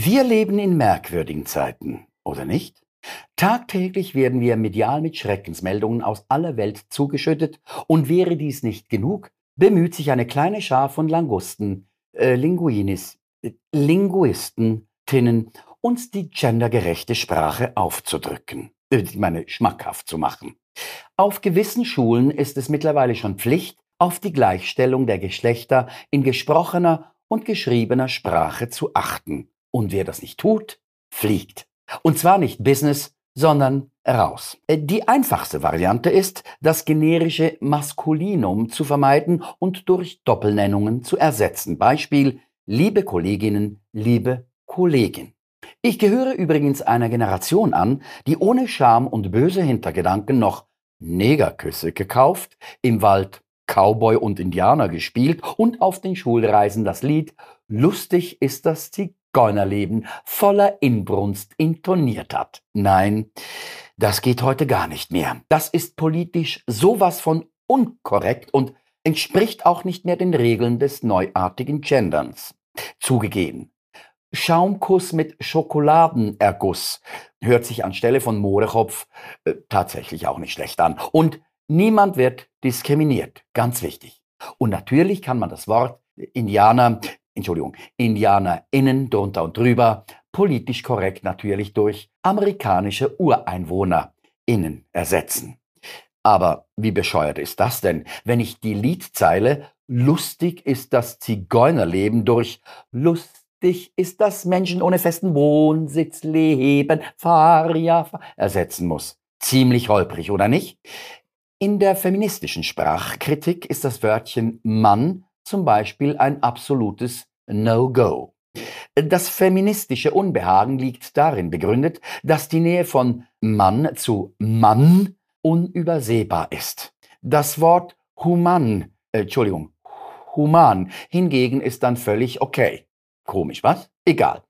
Wir leben in merkwürdigen Zeiten, oder nicht? Tagtäglich werden wir medial mit Schreckensmeldungen aus aller Welt zugeschüttet, und wäre dies nicht genug, bemüht sich eine kleine Schar von Langusten, äh, Linguinis, äh, Linguisten, Tinnen, uns die gendergerechte Sprache aufzudrücken, äh, ich meine schmackhaft zu machen. Auf gewissen Schulen ist es mittlerweile schon Pflicht, auf die Gleichstellung der Geschlechter in gesprochener und geschriebener Sprache zu achten. Und wer das nicht tut, fliegt. Und zwar nicht Business, sondern raus. Äh, die einfachste Variante ist, das generische Maskulinum zu vermeiden und durch Doppelnennungen zu ersetzen. Beispiel, liebe Kolleginnen, liebe Kollegin. Ich gehöre übrigens einer Generation an, die ohne Scham und böse Hintergedanken noch Negerküsse gekauft, im Wald Cowboy und Indianer gespielt und auf den Schulreisen das Lied Lustig ist das Zigeunerleben voller Inbrunst intoniert hat. Nein, das geht heute gar nicht mehr. Das ist politisch sowas von unkorrekt und entspricht auch nicht mehr den Regeln des neuartigen Genderns. Zugegeben. Schaumkuss mit Schokoladenerguss hört sich anstelle von Mohrekopf äh, tatsächlich auch nicht schlecht an. Und niemand wird diskriminiert. Ganz wichtig. Und natürlich kann man das Wort Indianer, Entschuldigung, IndianerInnen drunter und drüber politisch korrekt natürlich durch amerikanische UreinwohnerInnen ersetzen. Aber wie bescheuert ist das denn, wenn ich die Liedzeile Lustig ist das Zigeunerleben durch Lust Dich ist das Menschen ohne festen Wohnsitz leben, fahr, ersetzen muss. Ziemlich holprig, oder nicht? In der feministischen Sprachkritik ist das Wörtchen Mann zum Beispiel ein absolutes No-Go. Das feministische Unbehagen liegt darin begründet, dass die Nähe von Mann zu Mann unübersehbar ist. Das Wort human, äh, Entschuldigung, human hingegen ist dann völlig okay. Komisch, was? Egal.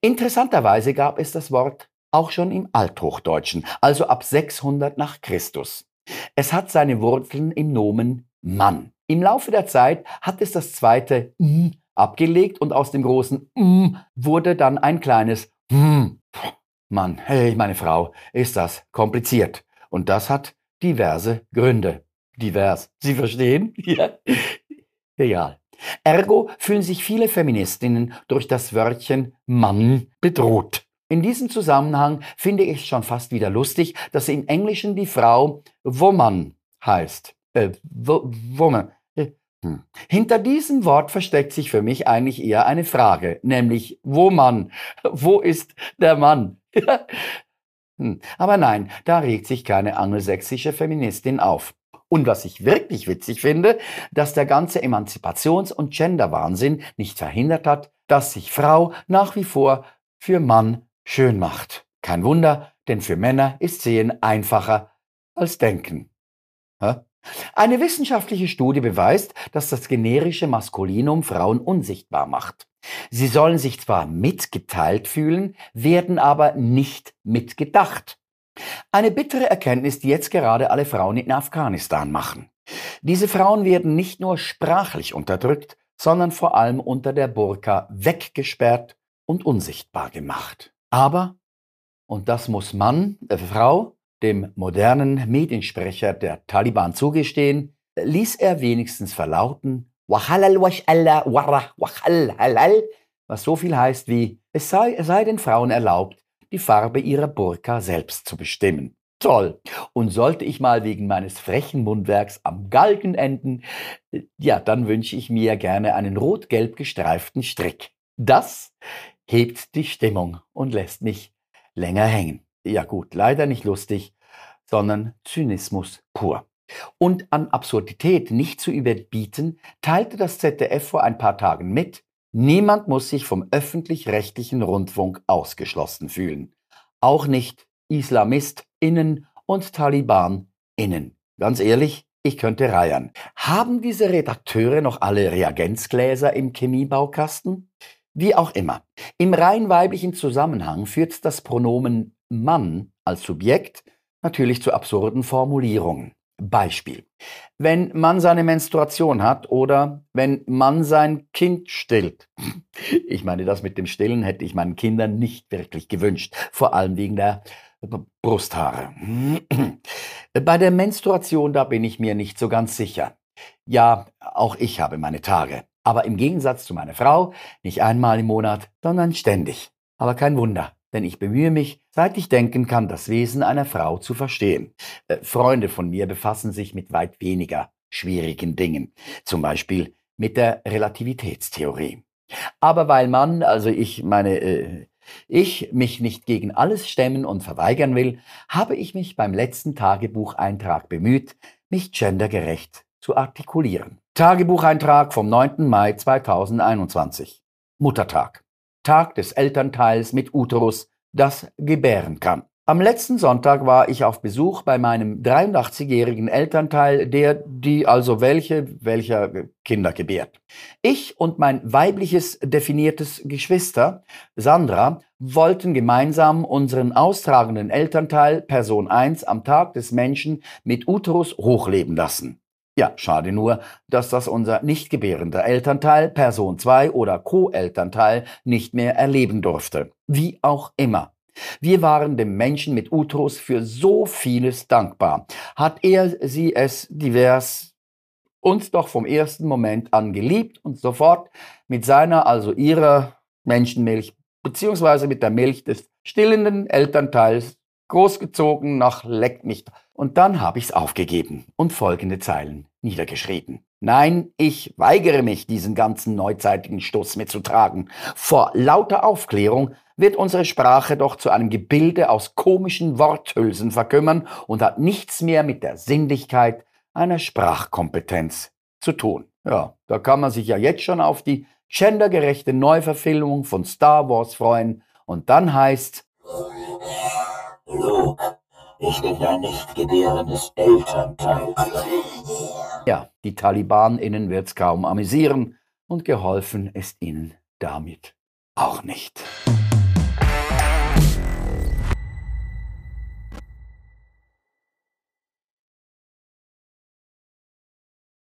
Interessanterweise gab es das Wort auch schon im Althochdeutschen, also ab 600 nach Christus. Es hat seine Wurzeln im Nomen Mann. Im Laufe der Zeit hat es das zweite M abgelegt und aus dem großen M wurde dann ein kleines M. Mann, hey, meine Frau, ist das kompliziert. Und das hat diverse Gründe. Divers. Sie verstehen? Ja. Egal. Ergo fühlen sich viele Feministinnen durch das Wörtchen Mann bedroht. In diesem Zusammenhang finde ich schon fast wieder lustig, dass im Englischen die Frau Woman heißt. Äh, Woman. Hm. Hinter diesem Wort versteckt sich für mich eigentlich eher eine Frage, nämlich wo Mann? Wo ist der Mann? hm. Aber nein, da regt sich keine angelsächsische Feministin auf. Und was ich wirklich witzig finde, dass der ganze Emanzipations- und Genderwahnsinn nicht verhindert hat, dass sich Frau nach wie vor für Mann schön macht. Kein Wunder, denn für Männer ist Sehen einfacher als Denken. Eine wissenschaftliche Studie beweist, dass das generische Maskulinum Frauen unsichtbar macht. Sie sollen sich zwar mitgeteilt fühlen, werden aber nicht mitgedacht. Eine bittere Erkenntnis, die jetzt gerade alle Frauen in Afghanistan machen. Diese Frauen werden nicht nur sprachlich unterdrückt, sondern vor allem unter der Burka weggesperrt und unsichtbar gemacht. Aber, und das muss Mann, äh, Frau, dem modernen Mediensprecher der Taliban zugestehen, ließ er wenigstens verlauten, was so viel heißt wie, es sei, es sei den Frauen erlaubt, die Farbe ihrer Burka selbst zu bestimmen. Toll. Und sollte ich mal wegen meines frechen Mundwerks am Galgen enden, ja, dann wünsche ich mir gerne einen rot-gelb gestreiften Strick. Das hebt die Stimmung und lässt mich länger hängen. Ja gut, leider nicht lustig, sondern Zynismus pur. Und an Absurdität nicht zu überbieten, teilte das ZDF vor ein paar Tagen mit, Niemand muss sich vom öffentlich-rechtlichen Rundfunk ausgeschlossen fühlen. Auch nicht IslamistInnen und TalibanInnen. Ganz ehrlich, ich könnte reiern. Haben diese Redakteure noch alle Reagenzgläser im Chemiebaukasten? Wie auch immer. Im rein weiblichen Zusammenhang führt das Pronomen Mann als Subjekt natürlich zu absurden Formulierungen. Beispiel. Wenn man seine Menstruation hat oder wenn man sein Kind stillt. Ich meine, das mit dem Stillen hätte ich meinen Kindern nicht wirklich gewünscht, vor allem wegen der Brusthaare. Bei der Menstruation, da bin ich mir nicht so ganz sicher. Ja, auch ich habe meine Tage. Aber im Gegensatz zu meiner Frau, nicht einmal im Monat, sondern ständig. Aber kein Wunder denn ich bemühe mich, seit ich denken kann, das Wesen einer Frau zu verstehen. Äh, Freunde von mir befassen sich mit weit weniger schwierigen Dingen, zum Beispiel mit der Relativitätstheorie. Aber weil man, also ich meine, äh, ich mich nicht gegen alles stemmen und verweigern will, habe ich mich beim letzten Tagebucheintrag bemüht, mich gendergerecht zu artikulieren. Tagebucheintrag vom 9. Mai 2021. Muttertag. Tag des Elternteils mit Uterus, das gebären kann. Am letzten Sonntag war ich auf Besuch bei meinem 83-jährigen Elternteil, der, die also welche, welcher Kinder gebärt. Ich und mein weibliches definiertes Geschwister, Sandra, wollten gemeinsam unseren austragenden Elternteil, Person 1, am Tag des Menschen mit Uterus hochleben lassen. Ja, schade nur, dass das unser nicht gebärender Elternteil, Person 2 oder Co-Elternteil nicht mehr erleben durfte. Wie auch immer. Wir waren dem Menschen mit Uterus für so vieles dankbar. Hat er sie es divers uns doch vom ersten Moment an geliebt und sofort mit seiner, also ihrer Menschenmilch, beziehungsweise mit der Milch des stillenden Elternteils großgezogen nach Leck mich. Und dann habe ich's aufgegeben und folgende Zeilen niedergeschrieben. Nein, ich weigere mich, diesen ganzen neuzeitigen Stoß mitzutragen. Vor lauter Aufklärung wird unsere Sprache doch zu einem Gebilde aus komischen Worthülsen verkümmern und hat nichts mehr mit der Sinnlichkeit einer Sprachkompetenz zu tun. Ja, da kann man sich ja jetzt schon auf die gendergerechte Neuverfilmung von Star Wars freuen und dann heißt Luke, ich bin dein nicht gebärendes Elternteil. Ja, die TalibanInnen wird's kaum amüsieren und geholfen ist ihnen damit auch nicht.